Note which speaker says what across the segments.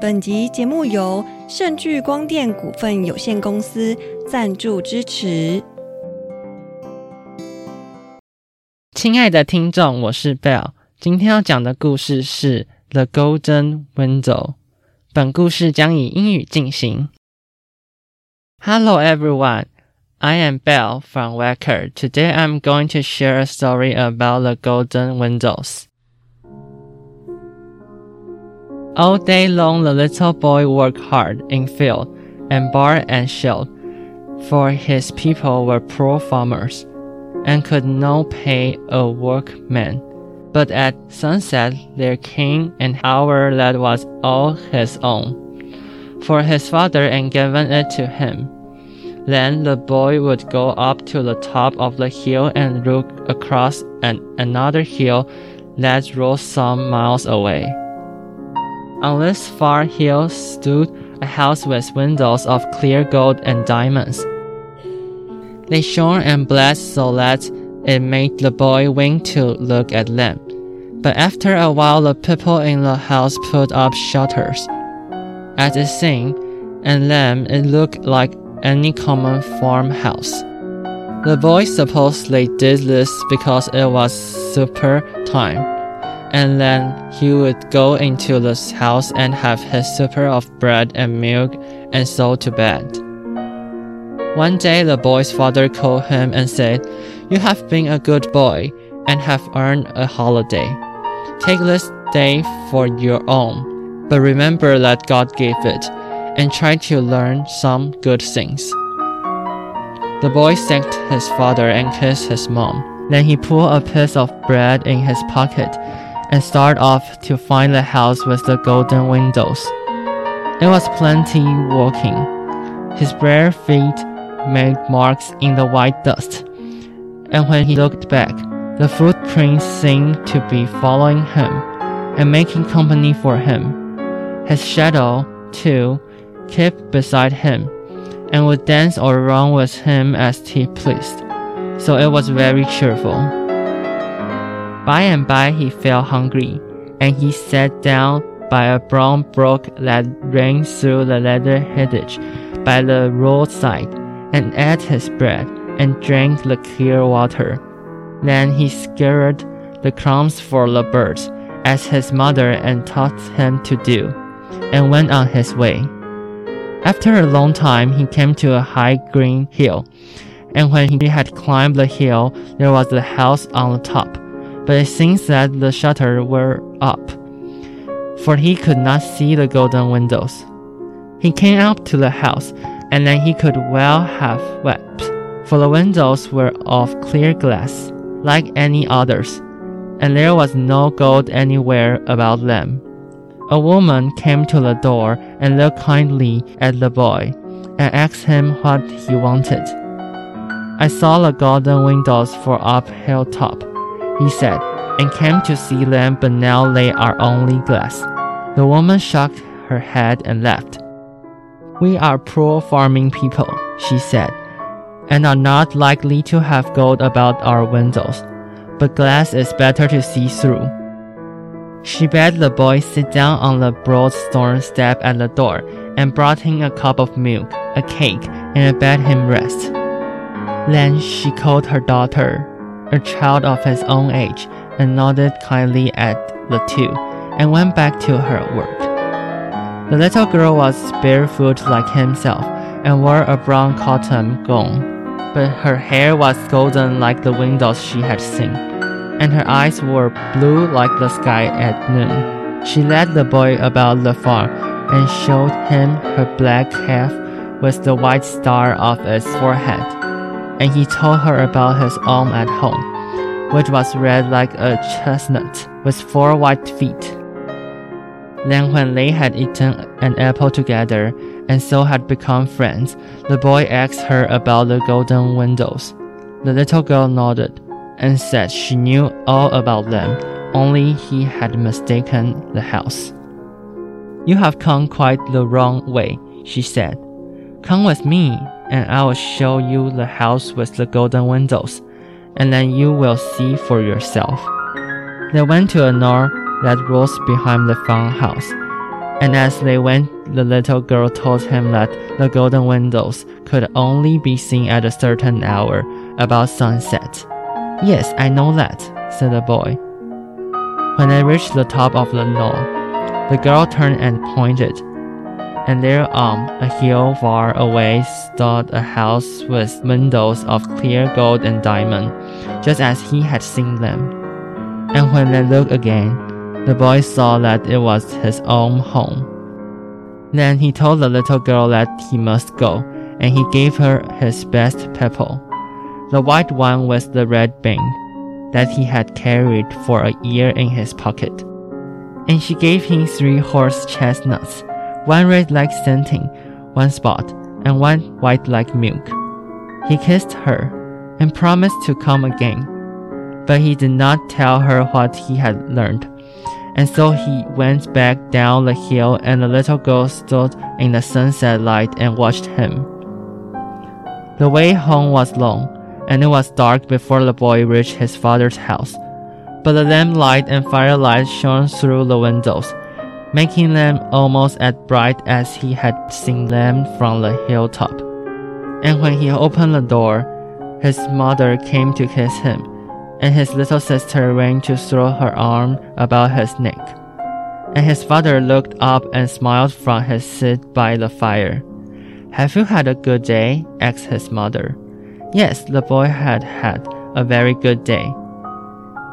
Speaker 1: 本集节目由盛聚光电股份有限公司赞助支持。
Speaker 2: 亲爱的听众，我是 Bell，今天要讲的故事是《The Golden Window》。本故事将以英语进行。Hello everyone, I am Bell from Wacker. Today I'm going to share a story about the golden windows. All day long the little boy worked hard in field and barn and shield, for his people were poor farmers, and could not pay a workman. But at sunset there came an hour that was all his own, for his father had given it to him. Then the boy would go up to the top of the hill and look across an, another hill that rose some miles away. On this far hill stood a house with windows of clear gold and diamonds. They shone and blazed so that it made the boy wink to look at them. But after a while, the people in the house put up shutters. At it seemed, and then it looked like any common farmhouse. The boy supposed they did this because it was supper time and then he would go into the house and have his supper of bread and milk and so to bed. One day the boy's father called him and said, You have been a good boy and have earned a holiday. Take this day for your own, but remember that God gave it, and try to learn some good things. The boy thanked his father and kissed his mom. Then he pulled a piece of bread in his pocket and start off to find the house with the golden windows. It was plenty walking. His bare feet made marks in the white dust, and when he looked back, the footprints seemed to be following him and making company for him. His shadow, too, kept beside him and would dance or run with him as he pleased, so it was very cheerful. By and by he felt hungry, and he sat down by a brown brook that ran through the leather hedge by the roadside, and ate his bread and drank the clear water. Then he scattered the crumbs for the birds, as his mother had taught him to do, and went on his way. After a long time, he came to a high green hill, and when he had climbed the hill, there was a house on the top but it seems that the shutters were up, for he could not see the golden windows. He came up to the house, and then he could well have wept, for the windows were of clear glass, like any others, and there was no gold anywhere about them. A woman came to the door and looked kindly at the boy, and asked him what he wanted. I saw the golden windows for up hilltop, he said, and came to see them, but now they are only glass. The woman shook her head and left. We are poor farming people, she said, and are not likely to have gold about our windows, but glass is better to see through. She bade the boy sit down on the broad stone step at the door, and brought him a cup of milk, a cake, and bade him rest. Then she called her daughter, a child of his own age, and nodded kindly at the two, and went back to her work. The little girl was barefoot like himself, and wore a brown cotton gown, but her hair was golden like the windows she had seen, and her eyes were blue like the sky at noon. She led the boy about the farm, and showed him her black calf with the white star of its forehead and he told her about his own at home, which was red like a chestnut, with four white feet. Then, when they had eaten an apple together, and so had become friends, the boy asked her about the golden windows. The little girl nodded and said she knew all about them, only he had mistaken the house. You have come quite the wrong way, she said. Come with me, and I will show you the house with the golden windows, and then you will see for yourself. They went to a knoll that rose behind the farmhouse, and as they went, the little girl told him that the golden windows could only be seen at a certain hour, about sunset. Yes, I know that, said the boy. When they reached the top of the knoll, the girl turned and pointed, and there on a hill far away stood a house with windows of clear gold and diamond, just as he had seen them. And when they looked again, the boy saw that it was his own home. Then he told the little girl that he must go, and he gave her his best pebble, the white one with the red band, that he had carried for a year in his pocket. And she gave him three horse chestnuts, one red like satin, one spot, and one white like milk. He kissed her and promised to come again, but he did not tell her what he had learned. And so he went back down the hill, and the little girl stood in the sunset light and watched him. The way home was long, and it was dark before the boy reached his father's house. But the lamplight and firelight shone through the windows, making them almost as bright as he had seen them from the hilltop. And when he opened the door, his mother came to kiss him and his little sister ran to throw her arm about his neck. And his father looked up and smiled from his seat by the fire. Have you had a good day? asked his mother. Yes, the boy had had a very good day.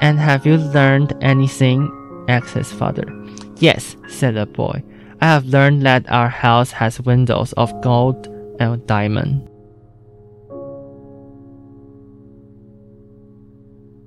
Speaker 2: And have you learned anything? Asked his father. Yes, said the boy. I have learned that our house has windows of gold and diamond.